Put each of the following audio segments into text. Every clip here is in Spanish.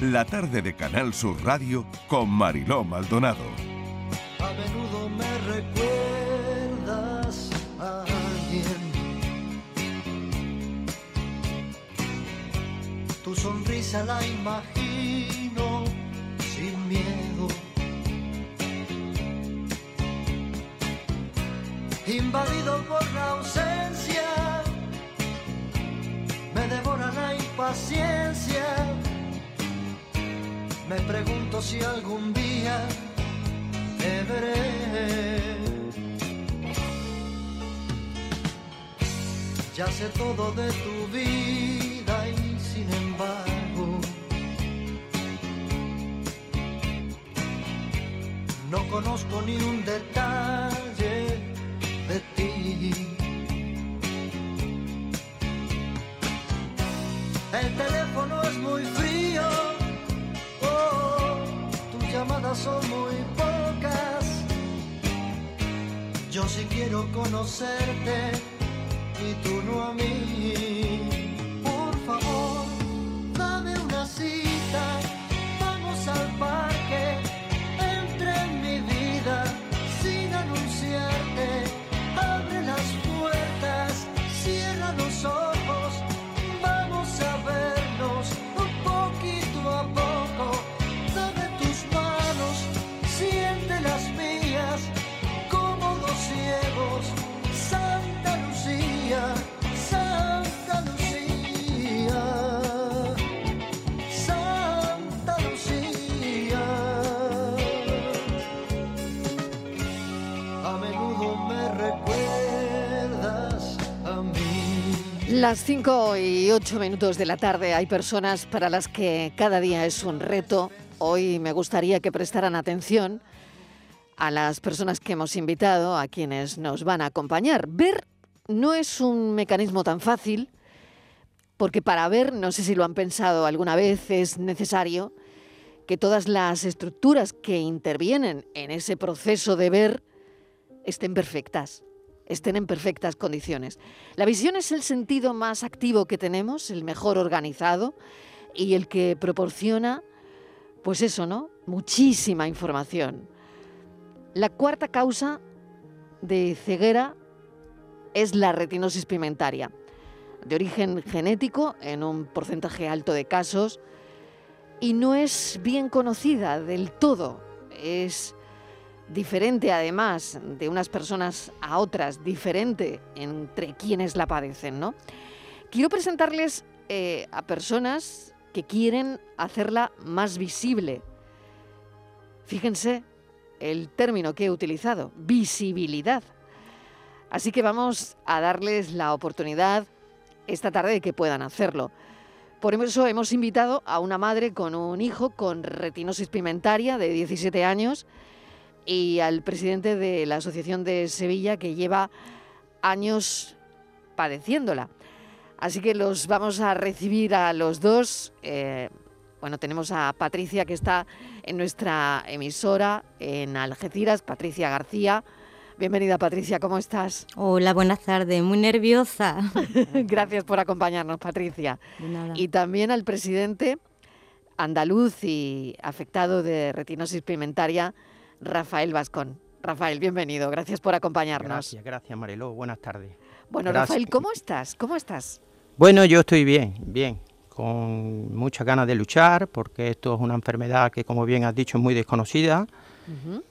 la tarde de Canal Sur Radio con Mariló Maldonado. A menudo me recuerdas a alguien. Tu sonrisa la imagino sin miedo. Invadido por la ausencia, me devora la impaciencia. Me pregunto si algún día te veré. Ya sé todo de tu vida y sin embargo no conozco ni un detalle de ti. El teléfono es muy frío, llamadas son muy pocas. Yo sí quiero conocerte y tú no a mí. Las 5 y 8 minutos de la tarde hay personas para las que cada día es un reto. Hoy me gustaría que prestaran atención a las personas que hemos invitado, a quienes nos van a acompañar. Ver no es un mecanismo tan fácil, porque para ver, no sé si lo han pensado alguna vez, es necesario que todas las estructuras que intervienen en ese proceso de ver estén perfectas, estén en perfectas condiciones. La visión es el sentido más activo que tenemos, el mejor organizado y el que proporciona, pues eso, ¿no? Muchísima información. La cuarta causa de ceguera es la retinosis pigmentaria, de origen genético en un porcentaje alto de casos y no es bien conocida del todo. Es diferente además de unas personas a otras, diferente entre quienes la padecen, ¿no? Quiero presentarles eh, a personas que quieren hacerla más visible. Fíjense el término que he utilizado, visibilidad. Así que vamos a darles la oportunidad esta tarde de que puedan hacerlo. Por eso hemos invitado a una madre con un hijo con retinosis pigmentaria de 17 años y al presidente de la Asociación de Sevilla que lleva años padeciéndola. Así que los vamos a recibir a los dos. Eh, bueno, tenemos a Patricia que está en nuestra emisora en Algeciras, Patricia García. Bienvenida Patricia, ¿cómo estás? Hola, buenas tardes, muy nerviosa. Gracias por acompañarnos, Patricia. Nada. Y también al presidente andaluz y afectado de retinosis pigmentaria, Rafael Vascón. Rafael, bienvenido, gracias por acompañarnos. Gracias, gracias Mariló, buenas tardes. Bueno, Gracias. Rafael, ¿cómo estás? ¿Cómo estás? Bueno, yo estoy bien, bien, con muchas ganas de luchar, porque esto es una enfermedad que, como bien has dicho, es muy desconocida.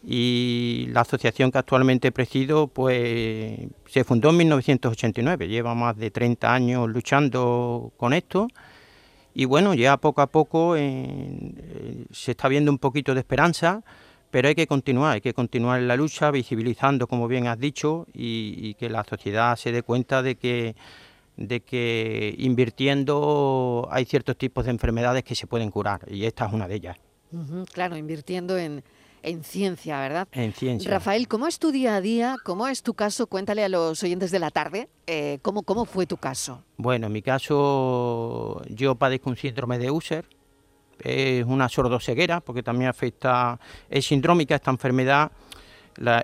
Y la asociación que actualmente presido, pues se fundó en 1989, lleva más de 30 años luchando con esto. Y bueno, ya poco a poco eh, se está viendo un poquito de esperanza, pero hay que continuar, hay que continuar en la lucha, visibilizando, como bien has dicho, y, y que la sociedad se dé cuenta de que, de que invirtiendo hay ciertos tipos de enfermedades que se pueden curar, y esta es una de ellas, Claro, invirtiendo en, en ciencia, ¿verdad? en ciencia. Rafael, ¿cómo es tu día a día? ¿Cómo es tu caso? Cuéntale a los oyentes de la tarde eh, ¿cómo, cómo fue tu caso. Bueno, en mi caso yo padezco un síndrome de Usher, es una sordoceguera porque también afecta, es sindrómica esta enfermedad,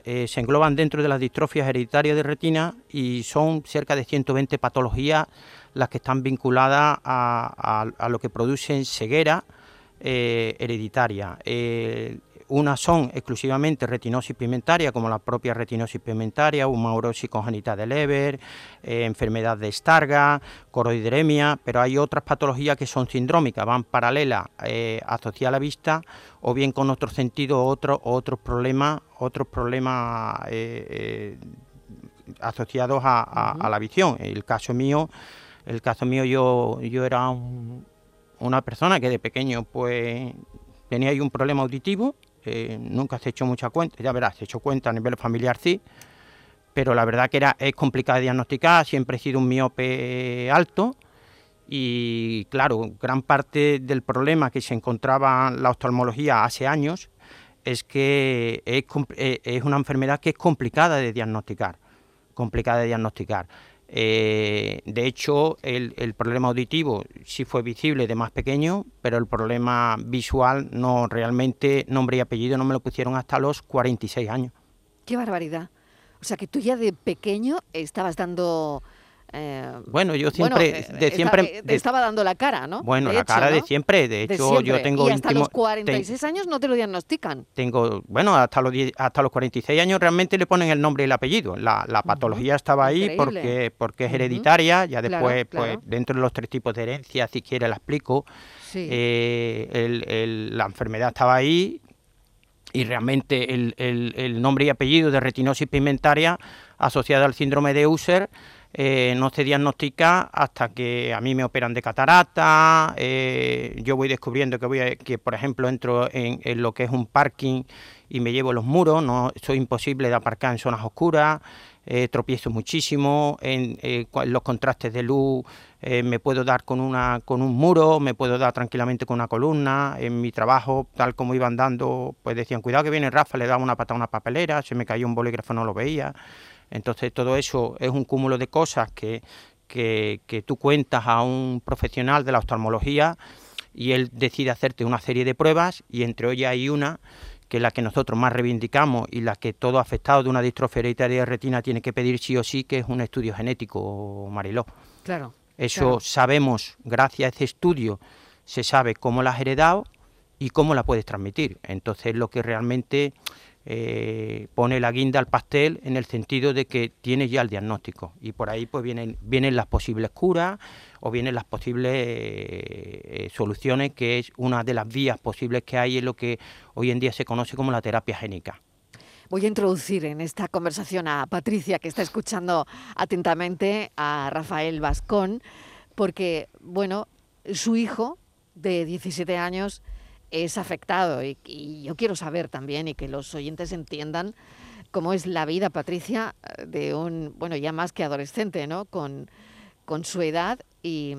eh, se engloban dentro de las distrofias hereditarias de retina y son cerca de 120 patologías las que están vinculadas a, lo que producen ceguera hereditaria. Unas son exclusivamente retinosis pigmentaria, como la propia retinosis pigmentaria, humaurosis congénita de Leber, eh, enfermedad de Stargardt, coroideremia, pero hay otras patologías que son sindrómicas, van paralelas, eh, asociadas a la vista, o bien con otros sentidos, otros otros problemas, otros problemas eh, asociados a, la visión. El caso mío, el caso mío yo, yo era una persona que de pequeño pues tenía ahí un problema auditivo nunca se hecho mucha cuenta, ya verás, se hecho cuenta a nivel familiar sí, pero la verdad que era, es complicado de diagnosticar, siempre he sido un miope alto y claro, gran parte del problema que se encontraba la oftalmología hace años es que es, eh, es una enfermedad que es complicada de diagnosticar, complicada de diagnosticar. Eh, de hecho, el, problema auditivo sí fue visible de más pequeño, pero el problema visual no realmente, nombre y apellido no me lo pusieron hasta los 46 años. ¡Qué barbaridad! O sea que tú ya de pequeño estabas dando eh, bueno, yo siempre, eh, de siempre eh, estaba dando la cara, ¿no? Bueno, la cara de siempre. De hecho, yo tengo y hasta los 46 años no te lo diagnostican. Tengo, bueno, hasta los hasta los 46 años realmente le ponen el nombre y el apellido. La, patología estaba ahí porque porque es hereditaria. Ya después, pues dentro de los tres tipos de herencia, si quiere la explico. la enfermedad estaba ahí y realmente el, el nombre y apellido de retinosis pigmentaria asociada al síndrome de Usher eh, no se diagnostica hasta que a mí me operan de catarata, eh, yo voy descubriendo que, voy que por ejemplo, entro en, lo que es un parking y me llevo los muros, no soy imposible de aparcar en zonas oscuras, eh, tropiezo muchísimo, en, los contrastes de luz me puedo dar con, una, con un muro, me puedo dar tranquilamente con una columna, en mi trabajo, tal como iban dando, pues decían, cuidado que viene Rafa, le daba una patada a una papelera, se me cayó un bolígrafo, no lo veía. Entonces todo eso es un cúmulo de cosas que, que, tú cuentas a un profesional de la oftalmología y él decide hacerte una serie de pruebas y entre ellas hay una que es la que nosotros más reivindicamos y la que todo afectado de una distrofia hereditaria de retina tiene que pedir sí o sí, que es un estudio genético, Mariló. Claro. Eso sabemos, gracias a ese estudio, se sabe cómo la has heredado y cómo la puedes transmitir. Entonces, lo que realmente eh, pone la guinda al pastel en el sentido de que tiene ya el diagnóstico y por ahí pues vienen, vienen las posibles curas o vienen las posibles eh, soluciones que es una de las vías posibles que hay en lo que hoy en día se conoce como la terapia génica. Voy a introducir en esta conversación a Patricia, que está escuchando atentamente a Rafael Vascón, porque, bueno, su hijo de 17 años es afectado y, yo quiero saber también y que los oyentes entiendan cómo es la vida, Patricia, de un, bueno, ya más que adolescente, ¿no? Con, con su edad y,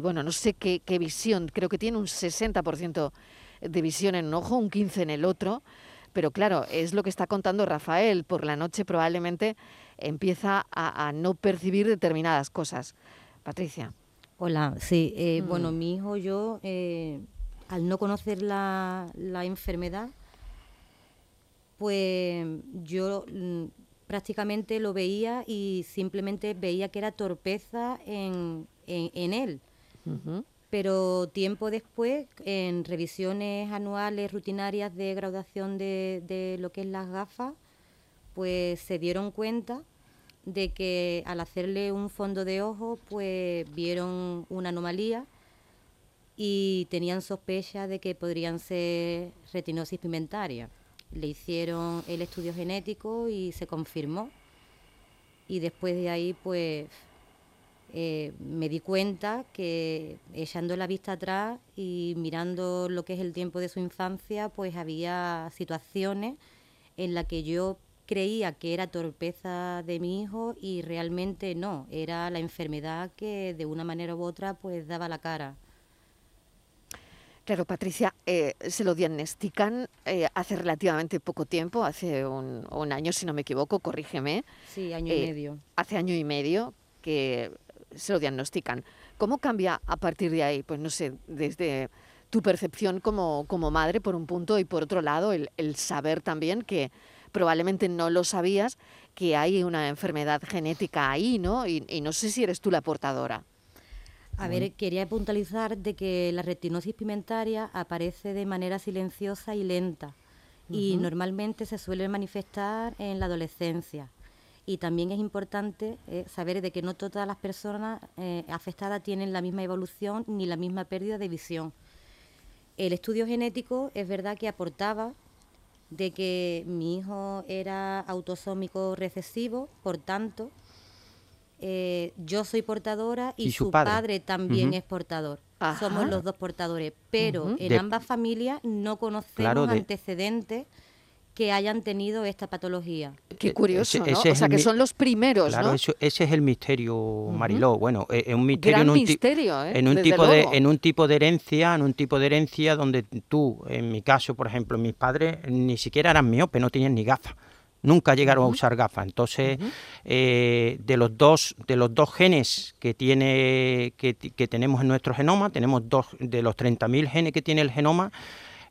bueno, no sé qué, visión, creo que tiene un 60% de visión en un ojo, un 15% en el otro, pero claro, es lo que está contando Rafael, por la noche probablemente empieza a, no percibir determinadas cosas. Patricia. Hola, sí, eh, bueno, mm. mi hijo, yo... Eh, al no conocer la, enfermedad, pues yo mm, prácticamente lo veía y simplemente veía que era torpeza en, él. Pero tiempo después, en revisiones anuales rutinarias de graduación de, de, lo que es las gafas, pues se dieron cuenta de que al hacerle un fondo de ojo, pues vieron una anomalía y tenían sospecha de que podrían ser retinosis pigmentaria. Le hicieron el estudio genético y se confirmó. Y después de ahí, pues, eh, me di cuenta que echando la vista atrás y mirando lo que es el tiempo de su infancia, pues había situaciones en las que yo creía que era torpeza de mi hijo y realmente no, era la enfermedad que de una manera u otra pues daba la cara. Claro, Patricia, eh, se lo diagnostican eh, hace relativamente poco tiempo, hace un, año, si no me equivoco, corrígeme. Sí, año y eh, medio. Hace año y medio que se lo diagnostican. ¿Cómo cambia a partir de ahí? Pues no sé, desde tu percepción como, como madre, por un punto, y por otro lado, el, saber también que probablemente no lo sabías, que hay una enfermedad genética ahí, ¿no? Y, y no sé si eres tú la portadora. A ver, quería puntualizar de que la retinosis pigmentaria aparece de manera silenciosa y lenta y normalmente se suele manifestar en la adolescencia. Y también es importante eh, saber de que no todas las personas eh, afectadas tienen la misma evolución ni la misma pérdida de visión. El estudio genético es verdad que aportaba de que mi hijo era autosómico recesivo, por tanto, eh, yo soy portadora y, su, padre, también es portador. Somos los dos portadores, pero en ambas familias no conocemos antecedentes que hayan tenido esta patología. Qué curioso, ¿no? o sea, que son los primeros, claro, ¿no? ese es el misterio, Mariló. Bueno, es un misterio, en un, misterio ¿eh? en un tipo de en un tipo de herencia, en un tipo de herencia donde tú, en mi caso, por ejemplo, mis padres ni siquiera eran miopes, no tenían ni gafas. Nunca llegaron a usar gafas. Entonces, eh, de los dos de los dos genes que tiene que, que tenemos en nuestro genoma, tenemos dos de los 30.000 genes que tiene el genoma,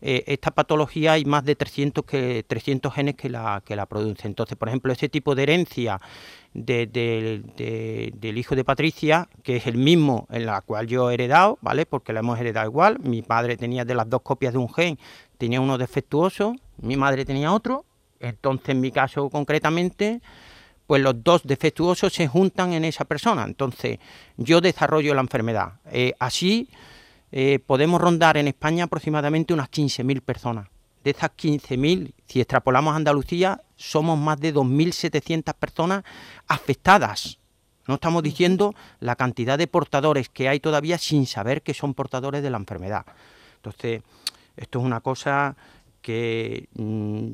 eh, esta patología hay más de 300, que, 300 genes que la, que la producen. Entonces, por ejemplo, ese tipo de herencia del hijo de Patricia, que es el mismo en la cual yo he heredado, ¿vale? Porque la hemos heredado igual. Mi padre tenía de las dos copias de un gen, tenía uno defectuoso, mi madre tenía otro. Entonces, en mi caso concretamente, pues los dos defectuosos se juntan en esa persona. Entonces, yo desarrollo la enfermedad. Eh, así eh, podemos rondar en España aproximadamente unas 15.000 personas. De esas 15.000, si extrapolamos a Andalucía, somos más de 2.700 personas afectadas. No estamos diciendo la cantidad de portadores que hay todavía sin saber que son portadores de la enfermedad. Entonces, esto es una cosa que mm,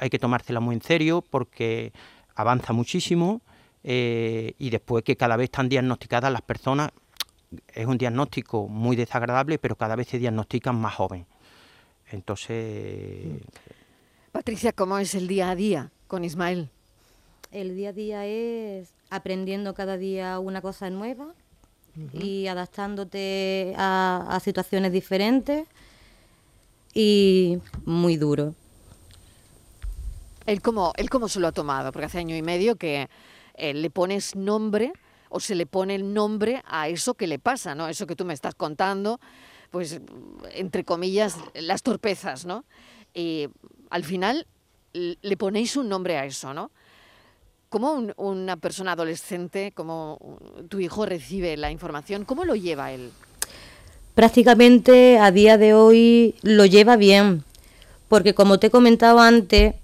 hay que tomársela muy en serio porque avanza muchísimo eh, y después que cada vez están diagnosticadas las personas es un diagnóstico muy desagradable, pero cada vez se diagnostican más joven. Entonces... Patricia, ¿cómo es el día a día con Ismael? El día a día es aprendiendo cada día una cosa nueva y adaptándote a, situaciones diferentes y muy duro. ¿Él cómo, ¿Él cómo se lo ha tomado? Porque hace año y medio que eh, le pones nombre o se le pone el nombre a eso que le pasa, ¿no? Eso que tú me estás contando, pues entre comillas, las torpezas, ¿no? Y al final le ponéis un nombre a eso, ¿no? ¿Cómo una persona adolescente, como tu hijo recibe la información? ¿Cómo lo lleva él? Prácticamente a día de hoy lo lleva bien, porque como te he comentado antes,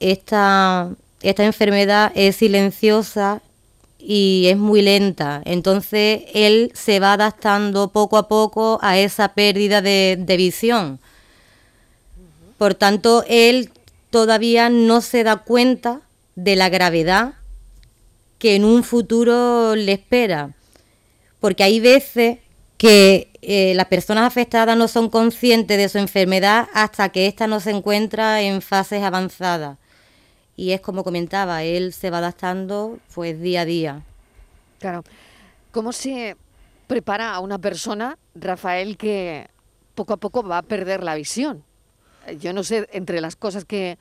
esta, esta enfermedad es silenciosa y es muy lenta. Entonces él se va adaptando poco a poco a esa pérdida de, visión. Por tanto, él todavía no se da cuenta de la gravedad que en un futuro le espera. Porque hay veces que eh, las personas afectadas no son conscientes de su enfermedad hasta que ésta no se encuentra en fases avanzadas y es como comentaba, él se va adaptando pues día a día. Claro. ¿Cómo se prepara a una persona, Rafael, que poco a poco va a perder la visión? Yo no sé, entre las cosas que,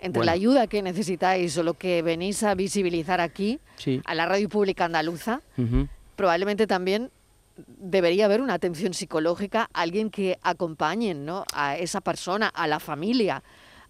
entre la ayuda que necesitáis o lo que venís a visibilizar aquí, a la radio pública andaluza, probablemente también debería haber una atención psicológica, alguien que acompañe ¿no? a esa persona, a la familia,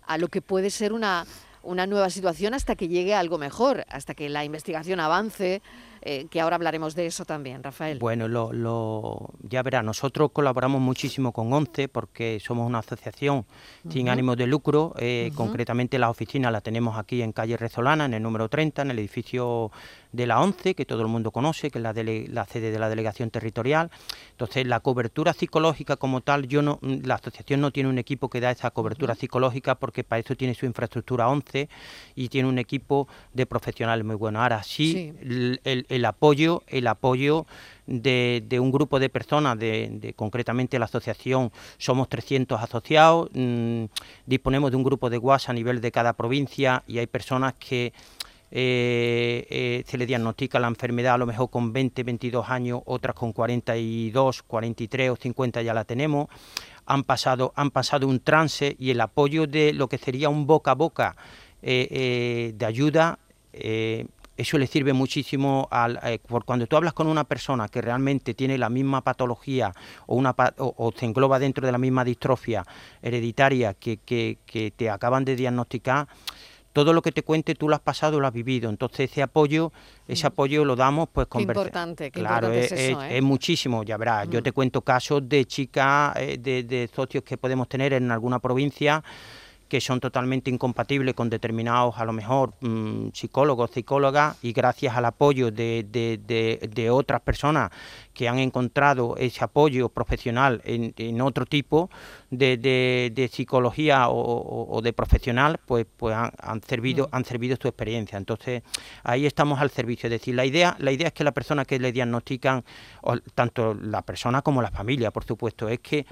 a lo que puede ser una una nueva situación hasta que llegue algo mejor, hasta que la investigación avance, eh, que ahora hablaremos de eso también, Rafael. Bueno, lo, ya verá, nosotros colaboramos muchísimo con ONCE porque somos una asociación sin ánimo de lucro, eh, concretamente la oficina la tenemos aquí en calle Rezolana, en el número 30, en el edificio de la ONCE, que todo el mundo conoce, que es la, la sede de la delegación territorial. Entonces, la cobertura psicológica como tal, yo no, la asociación no tiene un equipo que da esa cobertura psicológica porque para eso tiene su infraestructura ONCE y tiene un equipo de profesionales muy bueno. Ahora sí, El, apoyo, el apoyo de, un grupo de personas, de, concretamente la asociación, somos 300 asociados, mm, disponemos de un grupo de WhatsApp a nivel de cada provincia y hay personas que eh, eh, se le diagnostica la enfermedad a lo mejor con 20, 22 años, otras con 42, 43 o 50 ya la tenemos. Han pasado, han pasado un trance y el apoyo de lo que sería un boca a boca eh, de ayuda eso le sirve muchísimo al, por cuando tú hablas con una persona que realmente tiene la misma patología o, una, o, se engloba dentro de la misma distrofia hereditaria que, que te acaban de diagnosticar, todo lo que te cuente tú lo has pasado, lo has vivido. Entonces ese apoyo, ese mm. apoyo lo damos pues con... Qué importante, qué claro, es, eso, ¿eh? es, muchísimo, ya verás. Yo mm. te cuento casos de chicas, eh, de, de socios que podemos tener en alguna provincia que son totalmente incompatibles con determinados, a lo mejor, mm, psicólogos, psicólogas, y gracias al apoyo de, de, otras personas que han encontrado ese apoyo profesional en, otro tipo de, psicología o, de profesional, pues, pues han, servido, mm. han servido su experiencia. Entonces, ahí estamos al servicio. Es decir, la idea, la idea es que la persona que le diagnostican, tanto la persona como la familia, por supuesto, es que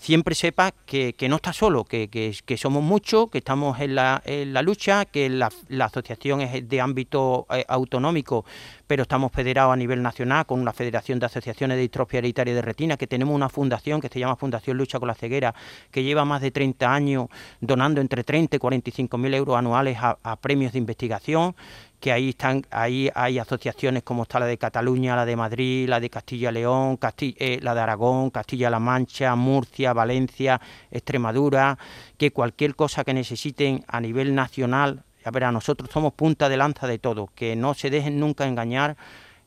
siempre sepa que, no está solo, que, que, somos muchos, que estamos en la, en la lucha, que la, asociación es de ámbito eh, autonómico, pero estamos federados a nivel nacional con una federación de asociaciones de distrofia hereditaria de retina, que tenemos una fundación que se llama Fundación Lucha con la Ceguera, que lleva más de 30 años donando entre 30 y 45 mil euros anuales a premios de investigación que ahí están, ahí hay asociaciones como está la de Cataluña, la de Madrid, la de Castilla-León, eh, la de Aragón, Castilla-La Mancha, Murcia, Valencia, Extremadura, que cualquier cosa que necesiten a nivel nacional, a ver, a nosotros somos punta de lanza de todo, que no se dejen nunca engañar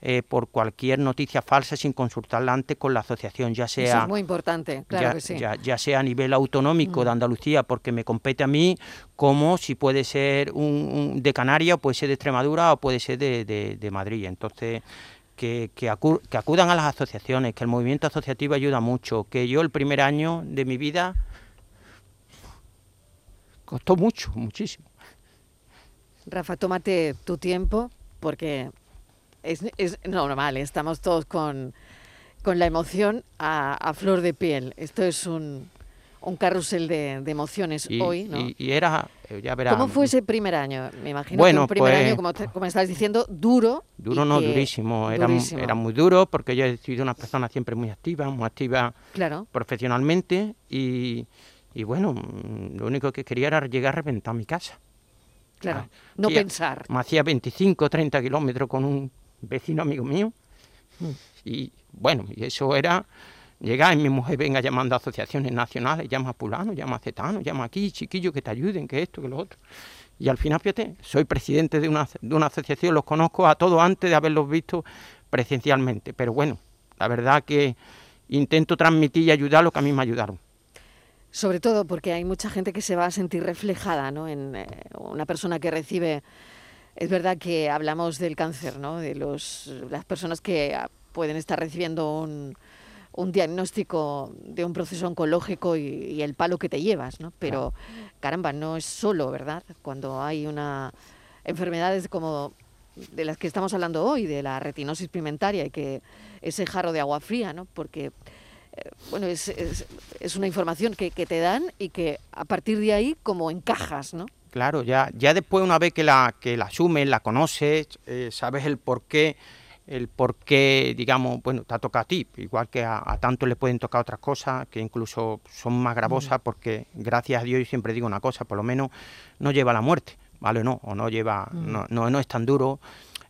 eh, por cualquier noticia falsa sin consultarla antes con la asociación, ya sea... es muy importante, claro ya, que sí. ya, sea a nivel autonómico de mm. Andalucía, porque me compete a mí, como si puede ser un, de Canarias, puede ser de Extremadura o puede ser de, Madrid. Entonces... Que, que, acudan a las asociaciones, que el movimiento asociativo ayuda mucho, que yo el primer año de mi vida costó mucho, muchísimo. Rafa, tómate tu tiempo porque es, normal, estamos todos con, la emoción a, flor de piel. Esto es un, un carrusel de, emociones hoy, ¿no? Y, era, eh, ya. ¿Cómo fue ese primer año? Me imagino bueno, que un primer pues año, como, como estás diciendo, duro. Duro no, durísimo. Era, era, muy duro porque yo he sido una persona siempre muy activa, muy activa claro. profesionalmente y, y bueno, lo único que quería era llegar a reventar mi casa. Claro, ah, no pensar. Me hacía 25, 30 kilómetros con un vecino amigo mío. Y bueno, y eso era llegar y mi mujer venga llamando a asociaciones nacionales, llama a Pulano, llama a Cetano, llama aquí, chiquillo, que te ayuden, que esto, que lo otro. Y al final, fíjate, soy presidente de una, de una asociación, los conozco a todos antes de haberlos visto presencialmente. Pero bueno, la verdad que intento transmitir y ayudar lo que a mí me ayudaron. Sobre todo porque hay mucha gente que se va a sentir reflejada ¿no? en eh, una persona que recibe es verdad que hablamos del cáncer, ¿no? De los, las personas que ah, pueden estar recibiendo un, un diagnóstico de un proceso oncológico y, el palo que te llevas, ¿no? Pero, caramba, no es solo, ¿verdad? Cuando hay una enfermedades como de las que estamos hablando hoy, de la retinosis pigmentaria y que ese jarro de agua fría, ¿no? Porque, bueno, es, es, es, una información que, que te dan y que a partir de ahí como encajas, ¿no? Claro, ya, ya después una vez que la, que la asumes, la conoces, eh, sabes el por qué, el por qué, digamos, bueno, te ha tocado a ti, igual que a, tanto le pueden tocar otras cosas que incluso son más gravosas, porque gracias a Dios yo siempre digo una cosa, por lo menos no lleva a la muerte, ¿vale? No, o no lleva, no, no, no es tan duro.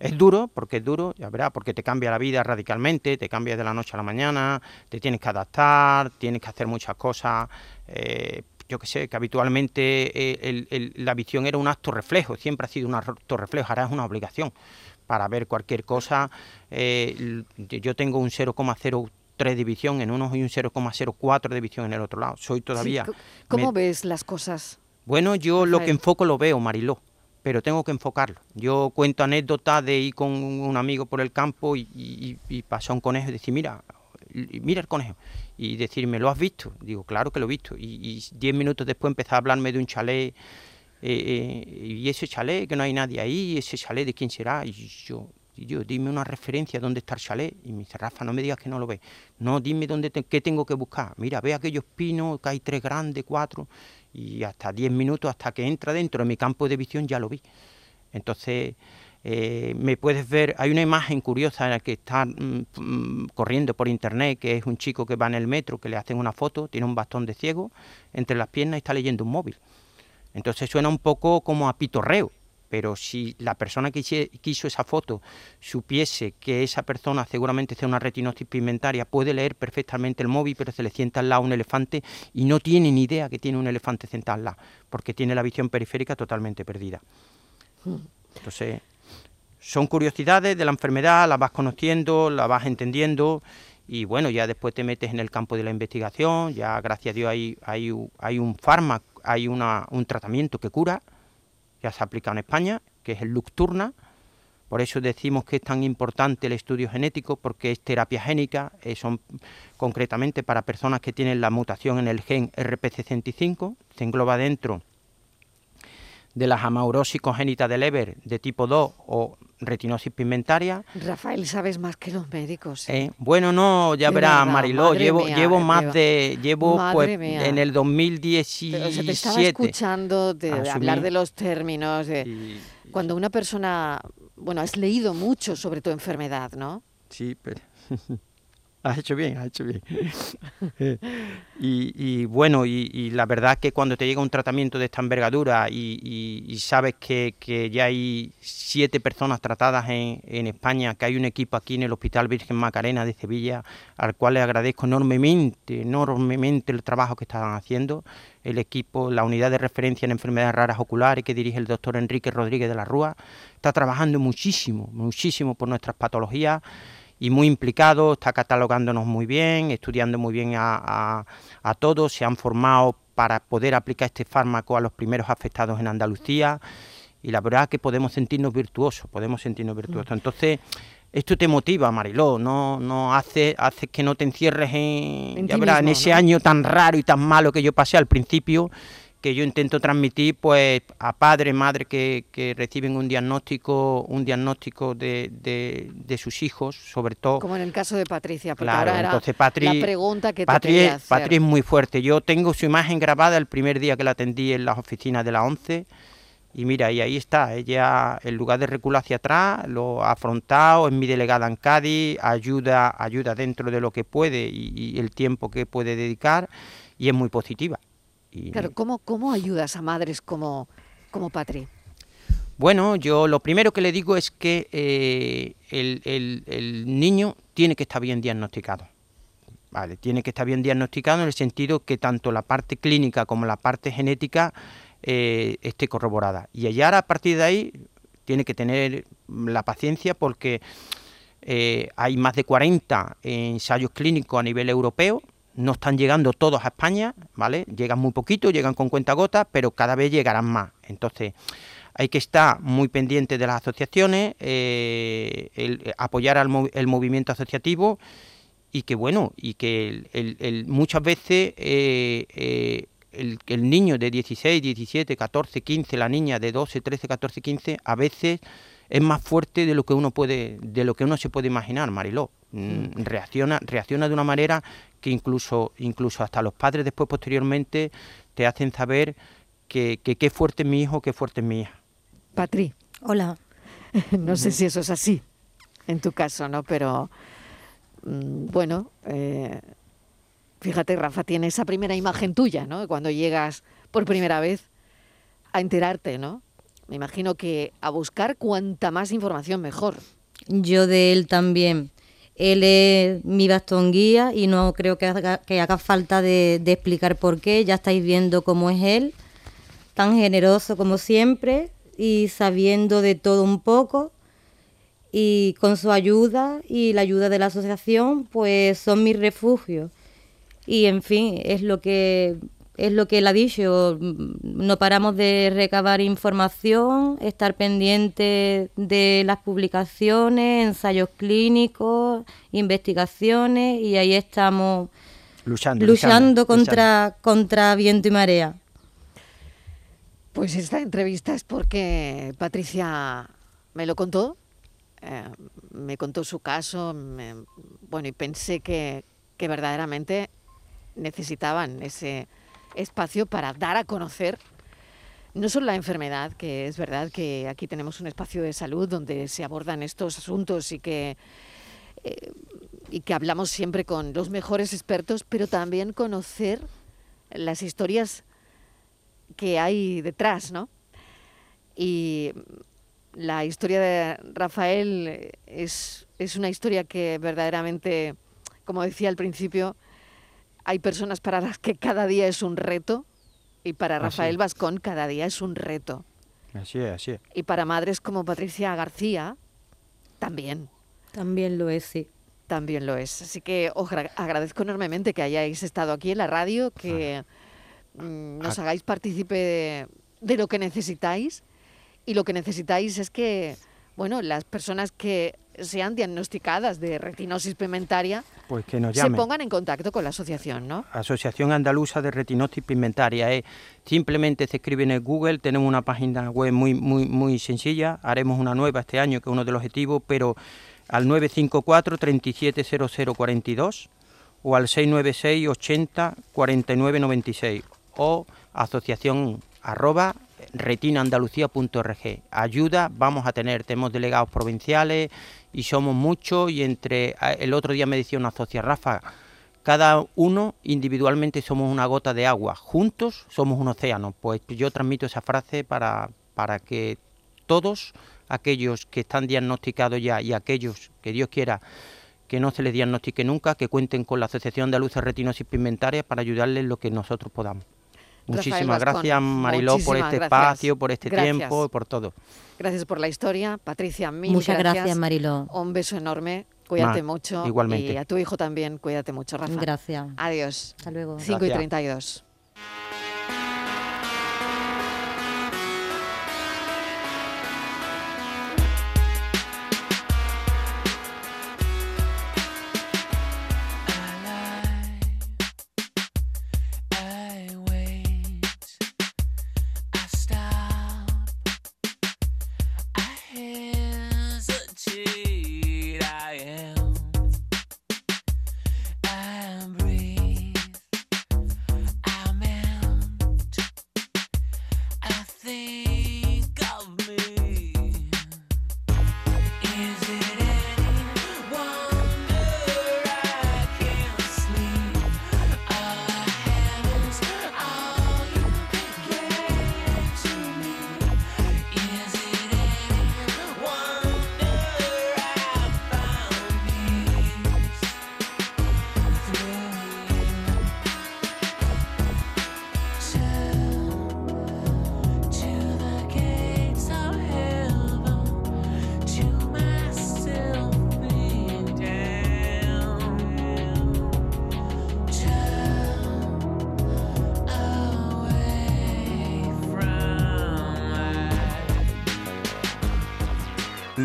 Es duro, porque es duro, ya verás, porque te cambia la vida radicalmente, te cambia de la noche a la mañana, te tienes que adaptar, tienes que hacer muchas cosas, eh, yo que sé, que habitualmente eh, la visión era un acto reflejo, siempre ha sido un acto reflejo, ahora es una obligación para ver cualquier cosa. Eh, yo tengo un 0,03 de visión en uno y un 0,04 de visión en el otro lado. Soy todavía... ¿Cómo ves las cosas? Bueno, yo lo que enfoco lo veo, Mariló, pero tengo que enfocarlo. Yo cuento anécdotas de ir con un amigo por el campo y, y, pasó un conejo y decir, mira, mira el conejo y decirme, ¿lo has visto? Digo, claro que lo he visto. Y, diez minutos después empezó a hablarme de un chalet, eh, eh, y ese chalet, que no hay nadie ahí, ese chalet, ¿de quién será? Y yo, yo dime una referencia, ¿dónde está el chalet? Y me dice, Rafa, no me digas que no lo ves. No, dime dónde qué tengo que buscar. Mira, ve aquellos pinos, que hay tres grandes, cuatro, y hasta diez minutos, hasta que entra dentro de mi campo de visión, ya lo vi. Entonces, eh, me puedes ver, hay una imagen curiosa en la que está mm, corriendo por internet, que es un chico que va en el metro, que le hacen una foto, tiene un bastón de ciego entre las piernas y está leyendo un móvil. Entonces suena un poco como a pitorreo, pero si la persona que quiso esa foto supiese que esa persona seguramente tiene una retinosis pigmentaria, puede leer perfectamente el móvil, pero se le sienta al lado un elefante y no tiene ni idea que tiene un elefante sentado al lado, porque tiene la visión periférica totalmente perdida. Hmm. Entonces, son curiosidades de la enfermedad, las vas conociendo, las vas entendiendo y bueno, ya después te metes en el campo de la investigación, ya gracias a Dios hay, hay, hay un fármaco, hay una, un tratamiento que cura, ya se aplica en España, que es el Lucturna. Por eso decimos que es tan importante el estudio genético, porque es terapia génica, eh, concretamente para personas que tienen la mutación en el gen RP65, se engloba dentro de las amaurosis congénitas de Leber de tipo 2 o retinosis pigmentaria. Rafael, sabes más que los médicos. ¿eh? bueno, no, ya verás, Mariló, llevo, llevo más de, llevo pues en el 2017. Pero se te estaba escuchando de, hablar de los términos, de cuando una persona, bueno, has leído mucho sobre tu enfermedad, ¿no? Sí, pero... Has hecho bien, has hecho bien. y, bueno, y, la verdad que cuando te llega un tratamiento de esta envergadura y, sabes que, ya hay siete personas tratadas en, en, España, que hay un equipo aquí en el Hospital Virgen Macarena de Sevilla, al cual le agradezco enormemente, enormemente el trabajo que están haciendo, el equipo, la unidad de referencia en enfermedades raras oculares que dirige el doctor Enrique Rodríguez de la Rúa, está trabajando muchísimo, muchísimo por nuestras patologías y muy implicado, está catalogándonos muy bien, estudiando muy bien a, todos, se han formado para poder aplicar este fármaco a los primeros afectados en Andalucía y la verdad es que podemos sentirnos virtuosos, podemos sentirnos virtuosos. Mm. Entonces, esto te motiva, Mariló, no, no hace, hace que no te encierres en, en ese año tan raro y tan malo que yo pasé al principio que yo intento transmitir pues a padres, madres que, que reciben un diagnóstico, un diagnóstico de, de, sus hijos, sobre todo. Como en el caso de Patricia, porque claro, entonces Patri, la pregunta que Patri, te. Patri es muy fuerte. Yo tengo su imagen grabada el primer día que la atendí en las oficinas de la ONCE. Y mira, y ahí está, ella en lugar de recular hacia atrás, lo ha afrontado, es mi delegada en Cádiz, ayuda, ayuda dentro de lo que puede y el tiempo que puede dedicar y es muy positiva. Claro, ¿cómo, ¿cómo ayudas a madres como, como Patri? Bueno, yo lo primero que le digo es que eh, el, niño tiene que estar bien diagnosticado. Vale, tiene que estar bien diagnosticado en el sentido que tanto la parte clínica como la parte genética eh, esté corroborada. Y allá a partir de ahí tiene que tener la paciencia porque eh, hay más de 40 ensayos clínicos a nivel europeo no están llegando todos a España, ¿vale? Llegan muy poquito, llegan con cuenta gota, pero cada vez llegarán más. Entonces, hay que estar muy pendiente de las asociaciones, eh, apoyar al el movimiento asociativo y que, bueno, y que muchas veces eh, eh, el, el, niño de 16, 17, 14, 15, la niña de 12, 13, 14, 15, a veces es más fuerte de lo que uno puede, de lo que uno se puede imaginar, Mariló. Mm, reacciona, reacciona de una manera que incluso, incluso hasta los padres después posteriormente te hacen saber que qué fuerte es mi hijo, qué fuerte es mi hija. Patri. Hola. no sé si eso es así en tu caso, ¿no? Pero mm, bueno, eh, fíjate, Rafa, tiene esa primera imagen tuya, ¿no? Cuando llegas por primera vez a enterarte, ¿no? Me imagino que a buscar cuanta más información mejor. Yo de él también. Él es mi bastón guía y no creo que haga, falta de, explicar por qué. Ya estáis viendo cómo es él, tan generoso como siempre y sabiendo de todo un poco. Y con su ayuda y la ayuda de la asociación, pues son mis refugios. Y en fin, es lo que es lo que él ha dicho, no paramos de recabar información, estar pendiente de las publicaciones, ensayos clínicos, investigaciones y ahí estamos luchando, luchando, contra, contra viento y marea. Pues esta entrevista es porque Patricia me lo contó, eh, me contó su caso, bueno, y pensé que, que verdaderamente necesitaban ese espacio para dar a conocer no solo la enfermedad, que es verdad que aquí tenemos un espacio de salud donde se abordan estos asuntos y que, eh, y que hablamos siempre con los mejores expertos, pero también conocer las historias que hay detrás, ¿no? Y la historia de Rafael es, es una historia que verdaderamente, como decía al principio, hay personas para las que cada día es un reto y para Rafael Vascón cada día es un reto. Así es, así es. Y para madres como Patricia García, también. También lo es, sí. También lo es. Así que os agradezco enormemente que hayáis estado aquí en la radio, que mm, nos hagáis partícipe de, lo que necesitáis. Y lo que necesitáis es que, bueno, las personas que sean diagnosticadas de retinosis pigmentaria pues que nos se pongan en contacto con la asociación, ¿no? Asociación Andaluza de Retinosis Pigmentaria. Eh. Simplemente se escribe en el Google, tenemos una página web muy, muy, muy sencilla, haremos una nueva este año, que es uno de los objetivos, pero al 954 370042 o al 696 80 49 96 o asociación arroba retinaandalucía.org. Ayuda vamos a tener, tenemos delegados provinciales y somos muchos y entre el otro día me decía una socia Rafa, cada uno individualmente somos una gota de agua, juntos somos un océano. Pues yo transmito esa frase para, para que todos aquellos que están diagnosticados ya y aquellos que Dios quiera que no se les diagnostique nunca, que cuenten con la Asociación de Retinosis Pigmentaria para ayudarles lo que nosotros podamos. Muchísimas gracias Mariló por este espacio, por este tiempo y por todo. Gracias por la historia, Patricia. Mil Muchas gracias, Mariló. Un beso enorme. Cuídate mucho. Igualmente. Y a tu hijo también, cuídate mucho, Rafa. Gracias. Adiós. Hasta luego. 5 y 32.